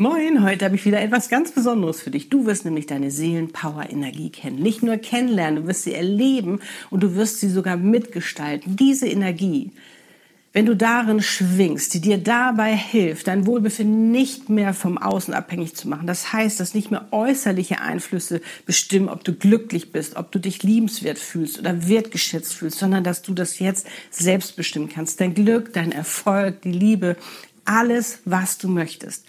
Moin, heute habe ich wieder etwas ganz Besonderes für dich. Du wirst nämlich deine Seelenpower-Energie kennen. Nicht nur kennenlernen, du wirst sie erleben und du wirst sie sogar mitgestalten. Diese Energie, wenn du darin schwingst, die dir dabei hilft, dein Wohlbefinden nicht mehr vom Außen abhängig zu machen. Das heißt, dass nicht mehr äußerliche Einflüsse bestimmen, ob du glücklich bist, ob du dich liebenswert fühlst oder wertgeschätzt fühlst, sondern dass du das jetzt selbst bestimmen kannst. Dein Glück, dein Erfolg, die Liebe, alles, was du möchtest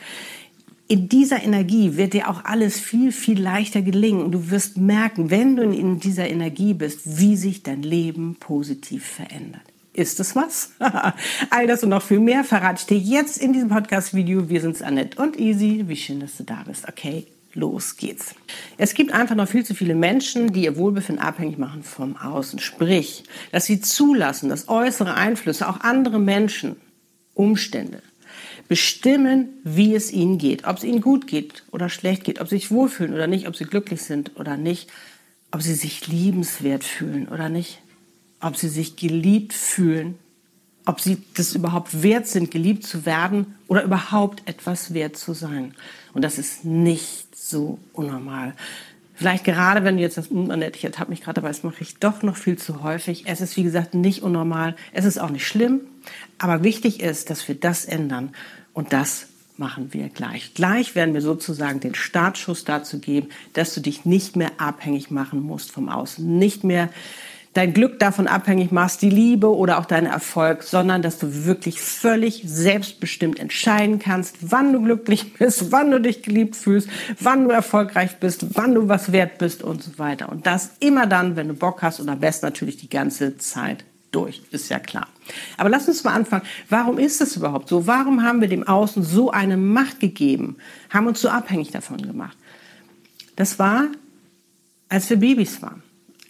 in dieser Energie wird dir auch alles viel, viel leichter gelingen. Und du wirst merken, wenn du in dieser Energie bist, wie sich dein Leben positiv verändert. Ist es was? All das und noch viel mehr verrate ich dir jetzt in diesem Podcast-Video. Wir sind's Annette und Easy. Wie schön, dass du da bist. Okay, los geht's. Es gibt einfach noch viel zu viele Menschen, die ihr Wohlbefinden abhängig machen vom Außen. Sprich, dass sie zulassen, dass äußere Einflüsse, auch andere Menschen, Umstände, bestimmen, wie es ihnen geht. Ob es ihnen gut geht oder schlecht geht, ob sie sich wohlfühlen oder nicht, ob sie glücklich sind oder nicht, ob sie sich liebenswert fühlen oder nicht, ob sie sich geliebt fühlen, ob sie das überhaupt wert sind, geliebt zu werden oder überhaupt etwas wert zu sein. Und das ist nicht so unnormal. Vielleicht gerade, wenn du jetzt das, Annette, ich ertappe mich gerade dabei, das mache ich doch noch viel zu häufig. Es ist, wie gesagt, nicht unnormal. Es ist auch nicht schlimm. Aber wichtig ist, dass wir das ändern. Und das machen wir gleich. Gleich werden wir sozusagen den Startschuss dazu geben, dass du dich nicht mehr abhängig machen musst vom Außen, nicht mehr dein Glück davon abhängig machst, die Liebe oder auch deinen Erfolg, sondern dass du wirklich völlig selbstbestimmt entscheiden kannst, wann du glücklich bist, wann du dich geliebt fühlst, wann du erfolgreich bist, wann du was wert bist und so weiter. Und das immer dann, wenn du Bock hast und am besten natürlich die ganze Zeit durch, ist ja klar. Aber lass uns mal anfangen. Warum ist das überhaupt so? Warum haben wir dem Außen so eine Macht gegeben? Haben uns so abhängig davon gemacht? Das war, als wir Babys waren.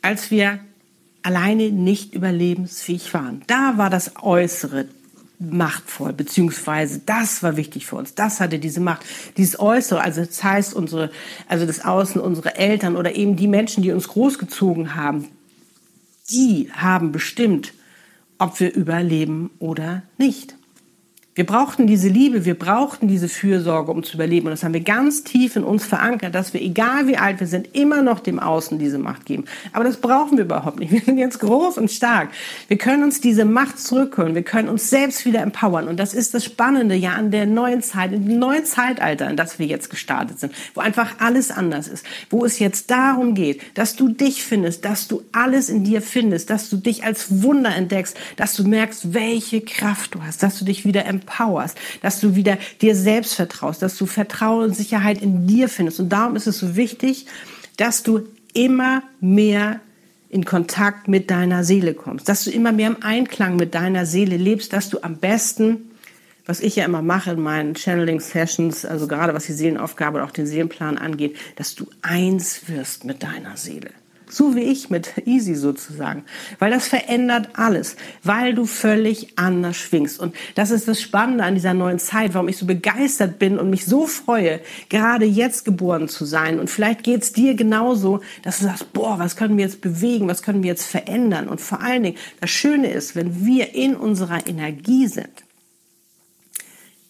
Als wir alleine nicht überlebensfähig waren. Da war das Äußere machtvoll, beziehungsweise das war wichtig für uns. Das hatte diese Macht. Dieses Äußere, also das heißt unsere, also das Außen, unsere Eltern oder eben die Menschen, die uns großgezogen haben, die haben bestimmt, ob wir überleben oder nicht. Wir brauchten diese Liebe, wir brauchten diese Fürsorge, um zu überleben. Und das haben wir ganz tief in uns verankert, dass wir, egal wie alt wir sind, immer noch dem Außen diese Macht geben. Aber das brauchen wir überhaupt nicht. Wir sind jetzt groß und stark. Wir können uns diese Macht zurückholen. Wir können uns selbst wieder empowern. Und das ist das Spannende ja an der neuen Zeit, in dem neuen Zeitalter, in das wir jetzt gestartet sind, wo einfach alles anders ist. Wo es jetzt darum geht, dass du dich findest, dass du alles in dir findest, dass du dich als Wunder entdeckst, dass du merkst, welche Kraft du hast, dass du dich wieder empowerst empowerst, dass du wieder dir selbst vertraust, dass du Vertrauen und Sicherheit in dir findest. Und darum ist es so wichtig, dass du immer mehr in Kontakt mit deiner Seele kommst, dass du immer mehr im Einklang mit deiner Seele lebst, dass du am besten was ich ja immer mache in meinen Channeling-Sessions, also gerade was die Seelenaufgabe und auch den Seelenplan angeht, dass du eins wirst mit deiner Seele. So wie ich mit Easy sozusagen. Weil das verändert alles, weil du völlig anders schwingst. Und das ist das Spannende an dieser neuen Zeit, warum ich so begeistert bin und mich so freue, gerade jetzt geboren zu sein. Und vielleicht geht's dir genauso, dass du sagst, boah, was können wir jetzt bewegen, was können wir jetzt verändern? Und vor allen Dingen, das Schöne ist, wenn wir in unserer Energie sind,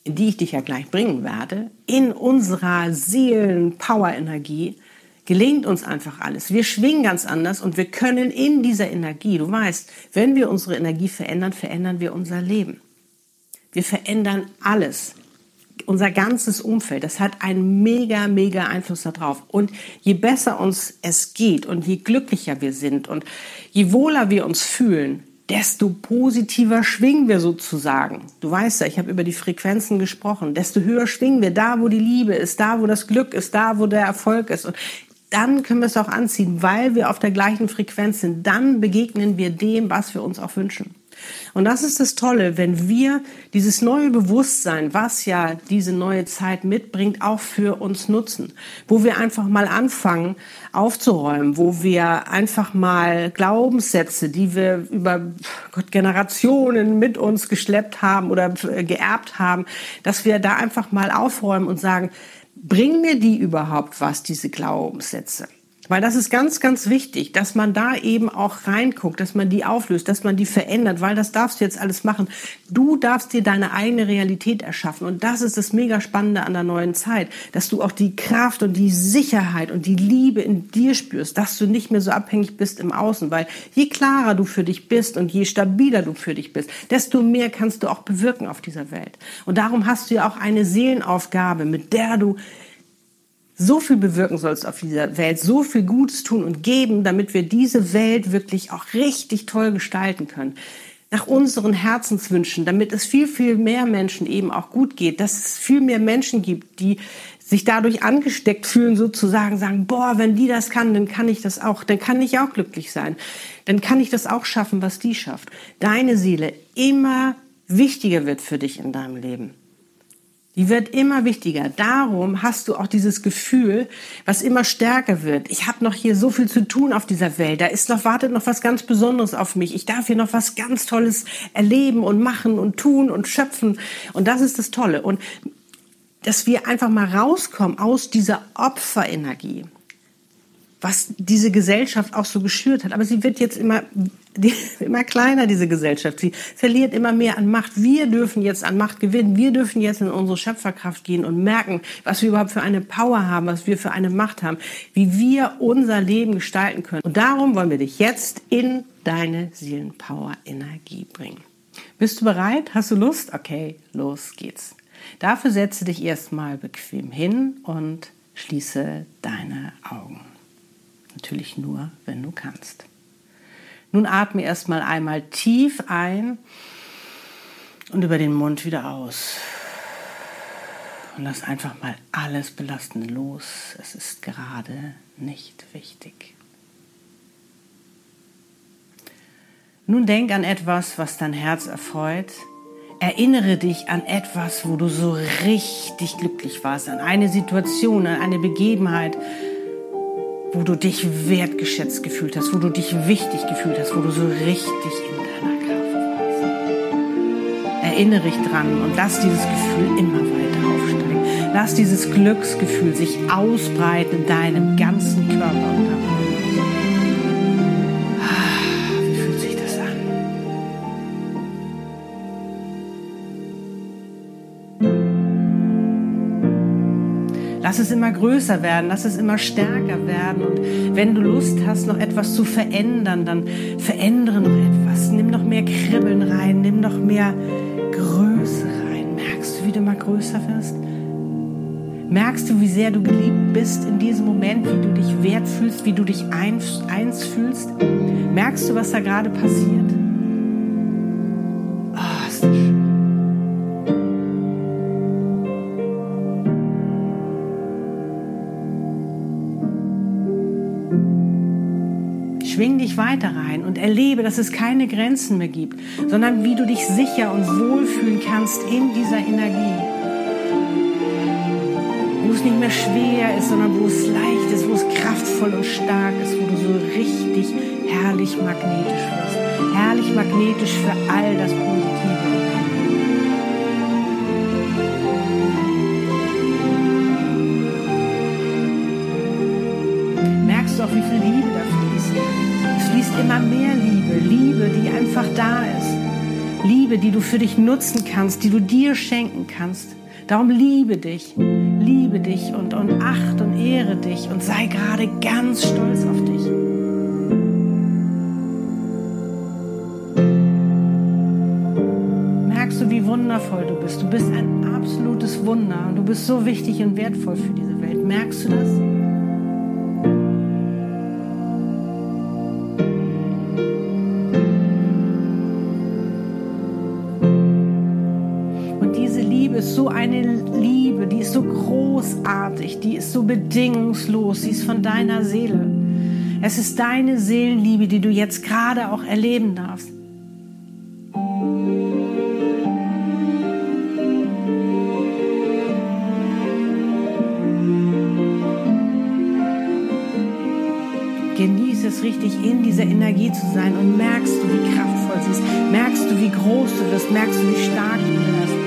in die ich dich ja gleich bringen werde, in unserer Seelen-Power-Energie, gelingt uns einfach alles. Wir schwingen ganz anders und wir können in dieser Energie, du weißt, wenn wir unsere Energie verändern, verändern wir unser Leben. Wir verändern alles. Unser ganzes Umfeld, das hat einen mega, mega Einfluss darauf. Und je besser uns es geht und je glücklicher wir sind und je wohler wir uns fühlen, desto positiver schwingen wir sozusagen. Du weißt ja, ich habe über die Frequenzen gesprochen. Desto höher schwingen wir da, wo die Liebe ist, da, wo das Glück ist, da, wo der Erfolg ist. Und dann können wir es auch anziehen, weil wir auf der gleichen Frequenz sind. Dann begegnen wir dem, was wir uns auch wünschen. Und das ist das Tolle, wenn wir dieses neue Bewusstsein, was ja diese neue Zeit mitbringt, auch für uns nutzen. Wo wir einfach mal anfangen aufzuräumen, wo wir einfach mal Glaubenssätze, die wir über Gott, Generationen mit uns geschleppt haben oder geerbt haben, dass wir da einfach mal aufräumen und sagen, bringen mir die überhaupt was, diese Glaubenssätze? Weil das ist ganz, ganz wichtig, dass man da eben auch reinguckt, dass man die auflöst, dass man die verändert, weil das darfst du jetzt alles machen. Du darfst dir deine eigene Realität erschaffen. Und das ist das mega Spannende an der neuen Zeit, dass du auch die Kraft und die Sicherheit und die Liebe in dir spürst, dass du nicht mehr so abhängig bist im Außen, weil je klarer du für dich bist und je stabiler du für dich bist, desto mehr kannst du auch bewirken auf dieser Welt. Und darum hast du ja auch eine Seelenaufgabe, mit der du so viel bewirken sollst auf dieser Welt, so viel Gutes tun und geben, damit wir diese Welt wirklich auch richtig toll gestalten können. Nach unseren Herzenswünschen, damit es viel, viel mehr Menschen eben auch gut geht, dass es viel mehr Menschen gibt, die sich dadurch angesteckt fühlen, sozusagen sagen, boah, wenn die das kann, dann kann ich das auch, dann kann ich auch glücklich sein. Dann kann ich das auch schaffen, was die schafft. Deine Seele immer wichtiger wird für dich in deinem Leben. Die wird immer wichtiger. Darum hast du auch dieses Gefühl, was immer stärker wird. Ich habe noch hier so viel zu tun auf dieser Welt. Da ist noch wartet noch was ganz Besonderes auf mich. Ich darf hier noch was ganz Tolles erleben und machen und tun und schöpfen. Und das ist das Tolle. Und dass wir einfach mal rauskommen aus dieser Opferenergie was diese Gesellschaft auch so geschürt hat. Aber sie wird jetzt immer, die, immer kleiner, diese Gesellschaft. Sie verliert immer mehr an Macht. Wir dürfen jetzt an Macht gewinnen. Wir dürfen jetzt in unsere Schöpferkraft gehen und merken, was wir überhaupt für eine Power haben, was wir für eine Macht haben, wie wir unser Leben gestalten können. Und darum wollen wir dich jetzt in deine Seelenpower-Energie bringen. Bist du bereit? Hast du Lust? Okay, los geht's. Dafür setze dich erstmal bequem hin und schließe deine Augen. Natürlich nur, wenn du kannst. Nun atme erstmal einmal tief ein und über den Mund wieder aus. Und lass einfach mal alles Belastende los. Es ist gerade nicht wichtig. Nun denk an etwas, was dein Herz erfreut. Erinnere dich an etwas, wo du so richtig glücklich warst, an eine Situation, an eine Begebenheit, wo du dich wertgeschätzt gefühlt hast, wo du dich wichtig gefühlt hast, wo du so richtig in deiner Kraft warst. Erinnere dich dran und lass dieses Gefühl immer weiter aufsteigen. Lass dieses Glücksgefühl sich ausbreiten in deinem ganzen Körper und darüber immer größer werden, lass es immer stärker werden. Und wenn du Lust hast, noch etwas zu verändern, dann verändere noch etwas. Nimm noch mehr Kribbeln rein, nimm noch mehr Größe rein. Merkst du, wie du mal größer wirst? Merkst du, wie sehr du geliebt bist in diesem Moment, wie du dich wert fühlst, wie du dich eins, eins fühlst? Merkst du, was da gerade passiert? Dich weiter rein und erlebe, dass es keine Grenzen mehr gibt, sondern wie du dich sicher und wohlfühlen kannst in dieser Energie. Wo es nicht mehr schwer ist, sondern wo es leicht ist, wo es kraftvoll und stark ist, wo du so richtig herrlich magnetisch wirst. Herrlich magnetisch für all das Positive. Merkst du auch, wie viel Liebe da fließt? Fließt immer mehr Liebe, Liebe, die einfach da ist. Liebe, die du für dich nutzen kannst, die du dir schenken kannst. Darum liebe dich, liebe dich und, und acht und ehre dich und sei gerade ganz stolz auf dich. Merkst du, wie wundervoll du bist? Du bist ein absolutes Wunder und du bist so wichtig und wertvoll für diese Welt. Merkst du das? so eine Liebe, die ist so großartig, die ist so bedingungslos, sie ist von deiner Seele. Es ist deine Seelenliebe, die du jetzt gerade auch erleben darfst. Genieße es richtig, in dieser Energie zu sein und merkst du, wie kraftvoll sie ist, merkst du, wie groß du bist, merkst du, wie stark du bist.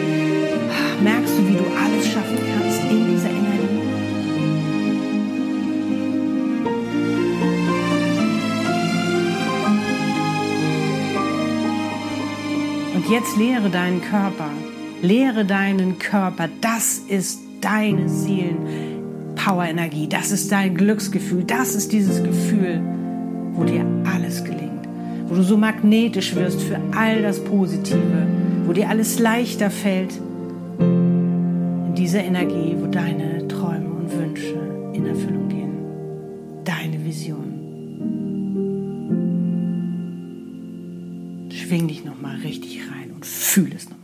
Merkst du, wie du alles schaffen kannst in dieser Energie. Und jetzt lehre deinen Körper. Lehre deinen Körper. Das ist deine Seelen. Power-Energie, das ist dein Glücksgefühl, das ist dieses Gefühl, wo dir alles gelingt, wo du so magnetisch wirst für all das Positive, wo dir alles leichter fällt. In dieser Energie, wo deine Träume und Wünsche in Erfüllung gehen, deine Vision. Schwing dich nochmal richtig rein und fühle es nochmal.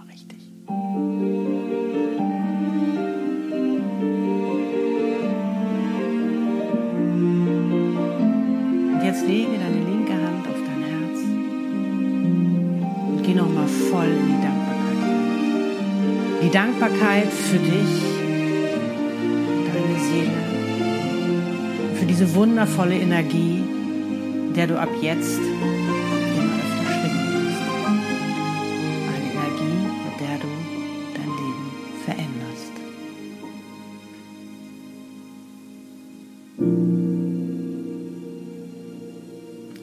Die Dankbarkeit für dich, deine Seele, für diese wundervolle Energie, der du ab jetzt immer öfter schwingen wirst. Eine Energie, mit der du dein Leben veränderst.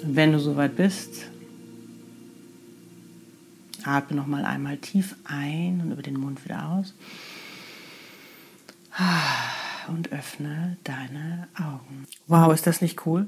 wenn du soweit bist, atme noch mal einmal tief ein und über den Mund wieder aus. Und öffne deine Augen. Wow, ist das nicht cool?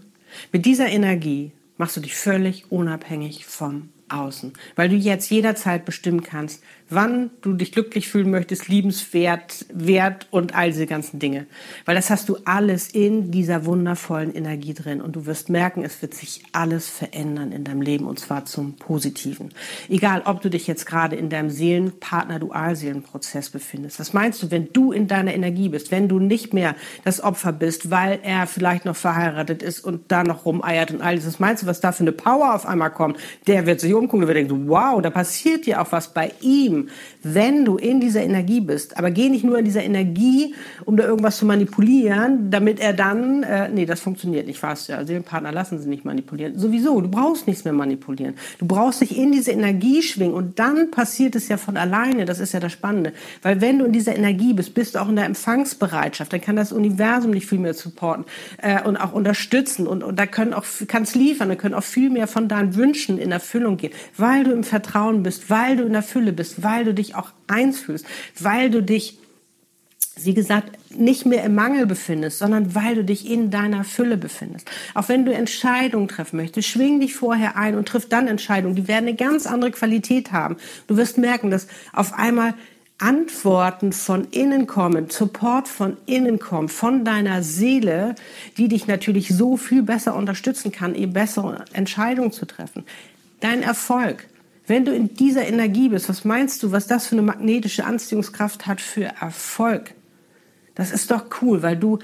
Mit dieser Energie machst du dich völlig unabhängig vom Außen, weil du jetzt jederzeit bestimmen kannst, wann du dich glücklich fühlen möchtest, liebenswert, wert und all diese ganzen Dinge. Weil das hast du alles in dieser wundervollen Energie drin und du wirst merken, es wird sich alles verändern in deinem Leben und zwar zum Positiven. Egal, ob du dich jetzt gerade in deinem Seelenpartner-Dualseelenprozess befindest. Was meinst du, wenn du in deiner Energie bist, wenn du nicht mehr das Opfer bist, weil er vielleicht noch verheiratet ist und da noch rumeiert und alles. Was meinst du, was da für eine Power auf einmal kommt? Der wird sich umgucken, der wird denken, wow, da passiert dir auch was bei ihm wenn du in dieser Energie bist. Aber geh nicht nur in dieser Energie, um da irgendwas zu manipulieren, damit er dann, äh, nee, das funktioniert nicht fast. Ja, Seelenpartner lassen sie nicht manipulieren. Sowieso, du brauchst nichts mehr manipulieren. Du brauchst dich in diese Energie schwingen und dann passiert es ja von alleine. Das ist ja das Spannende. Weil wenn du in dieser Energie bist, bist du auch in der Empfangsbereitschaft. Dann kann das Universum dich viel mehr supporten äh, und auch unterstützen und, und da können auch, kannst liefern, da können auch viel mehr von deinen Wünschen in Erfüllung gehen, weil du im Vertrauen bist, weil du in der Fülle bist, weil du dich auch eins fühlst, weil du dich wie gesagt, nicht mehr im Mangel befindest, sondern weil du dich in deiner Fülle befindest. Auch wenn du Entscheidungen treffen möchtest, schwing dich vorher ein und triff dann Entscheidungen. Die werden eine ganz andere Qualität haben. Du wirst merken, dass auf einmal Antworten von innen kommen, Support von innen kommt, von deiner Seele, die dich natürlich so viel besser unterstützen kann, eben bessere Entscheidungen zu treffen. Dein Erfolg wenn du in dieser Energie bist, was meinst du, was das für eine magnetische Anziehungskraft hat für Erfolg? Das ist doch cool, weil du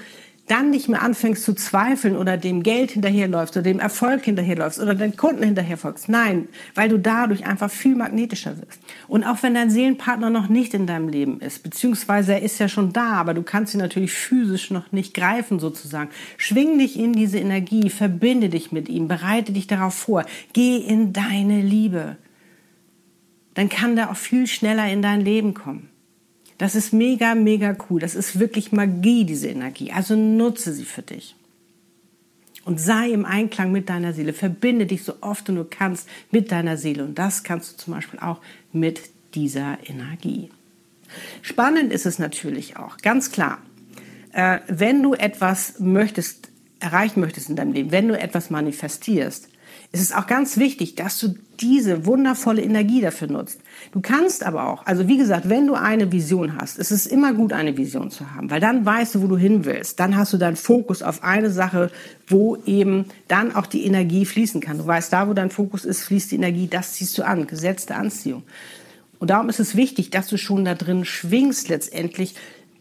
dann nicht mehr anfängst zu zweifeln oder dem Geld hinterherläufst oder dem Erfolg hinterherläufst oder den Kunden hinterherfolgst. Nein, weil du dadurch einfach viel magnetischer wirst. Und auch wenn dein Seelenpartner noch nicht in deinem Leben ist, beziehungsweise er ist ja schon da, aber du kannst ihn natürlich physisch noch nicht greifen sozusagen, schwing dich in diese Energie, verbinde dich mit ihm, bereite dich darauf vor, geh in deine Liebe dann kann der auch viel schneller in dein Leben kommen. Das ist mega, mega cool. Das ist wirklich Magie, diese Energie. Also nutze sie für dich. Und sei im Einklang mit deiner Seele. Verbinde dich so oft du nur kannst mit deiner Seele. Und das kannst du zum Beispiel auch mit dieser Energie. Spannend ist es natürlich auch, ganz klar. Äh, wenn du etwas möchtest, erreichen möchtest in deinem Leben, wenn du etwas manifestierst, ist es auch ganz wichtig, dass du diese wundervolle Energie dafür nutzt. Du kannst aber auch, also wie gesagt, wenn du eine Vision hast, ist es immer gut, eine Vision zu haben, weil dann weißt du, wo du hin willst. Dann hast du deinen Fokus auf eine Sache, wo eben dann auch die Energie fließen kann. Du weißt, da wo dein Fokus ist, fließt die Energie, das ziehst du an, Gesetz der Anziehung. Und darum ist es wichtig, dass du schon da drin schwingst letztendlich,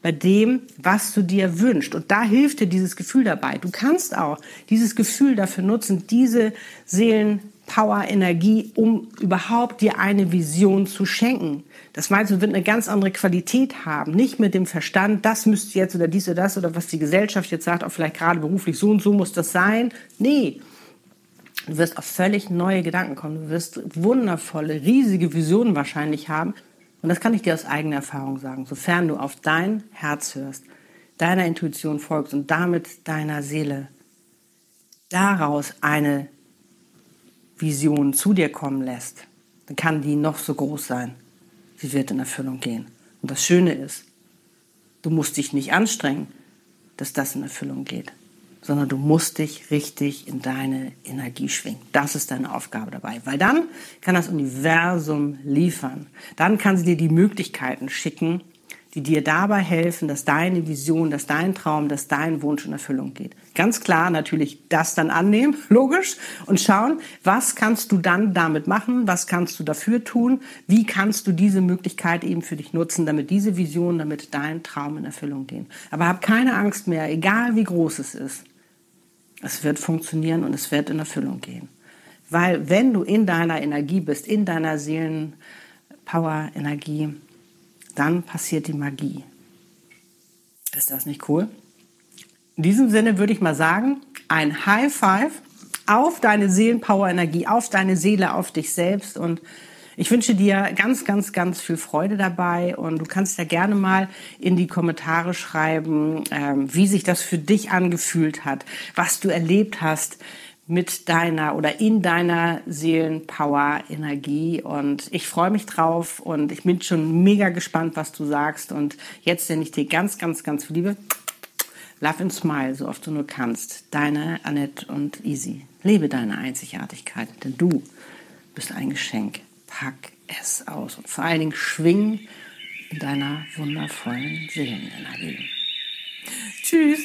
bei dem, was du dir wünschst. Und da hilft dir dieses Gefühl dabei. Du kannst auch dieses Gefühl dafür nutzen, diese Seelen Power, Energie, um überhaupt dir eine Vision zu schenken. Das meinst du, wird eine ganz andere Qualität haben. Nicht mit dem Verstand, das müsste jetzt oder dies oder das oder was die Gesellschaft jetzt sagt, auch vielleicht gerade beruflich so und so muss das sein. Nee. Du wirst auf völlig neue Gedanken kommen. Du wirst wundervolle, riesige Visionen wahrscheinlich haben. Und das kann ich dir aus eigener Erfahrung sagen. Sofern du auf dein Herz hörst, deiner Intuition folgst und damit deiner Seele daraus eine Vision zu dir kommen lässt, dann kann die noch so groß sein. Sie wird in Erfüllung gehen. Und das Schöne ist, du musst dich nicht anstrengen, dass das in Erfüllung geht, sondern du musst dich richtig in deine Energie schwingen. Das ist deine Aufgabe dabei, weil dann kann das Universum liefern. Dann kann sie dir die Möglichkeiten schicken, die dir dabei helfen, dass deine Vision, dass dein Traum, dass dein Wunsch in Erfüllung geht. Ganz klar natürlich das dann annehmen, logisch, und schauen, was kannst du dann damit machen, was kannst du dafür tun, wie kannst du diese Möglichkeit eben für dich nutzen, damit diese Vision, damit dein Traum in Erfüllung geht. Aber hab keine Angst mehr, egal wie groß es ist. Es wird funktionieren und es wird in Erfüllung gehen. Weil wenn du in deiner Energie bist, in deiner Seelenpower-Energie, dann passiert die Magie. Ist das nicht cool? In diesem Sinne würde ich mal sagen, ein High Five auf deine Seelenpower-Energie, auf deine Seele, auf dich selbst und ich wünsche dir ganz, ganz, ganz viel Freude dabei und du kannst ja gerne mal in die Kommentare schreiben, ähm, wie sich das für dich angefühlt hat, was du erlebt hast, mit deiner oder in deiner Seelenpower-Energie. Und ich freue mich drauf und ich bin schon mega gespannt, was du sagst. Und jetzt sende ich dir ganz, ganz, ganz viel Liebe. Love and Smile, so oft du nur kannst. Deine Annette und Easy. Lebe deine Einzigartigkeit, denn du bist ein Geschenk. Pack es aus und vor allen Dingen schwing in deiner wundervollen Seelenenergie. Tschüss.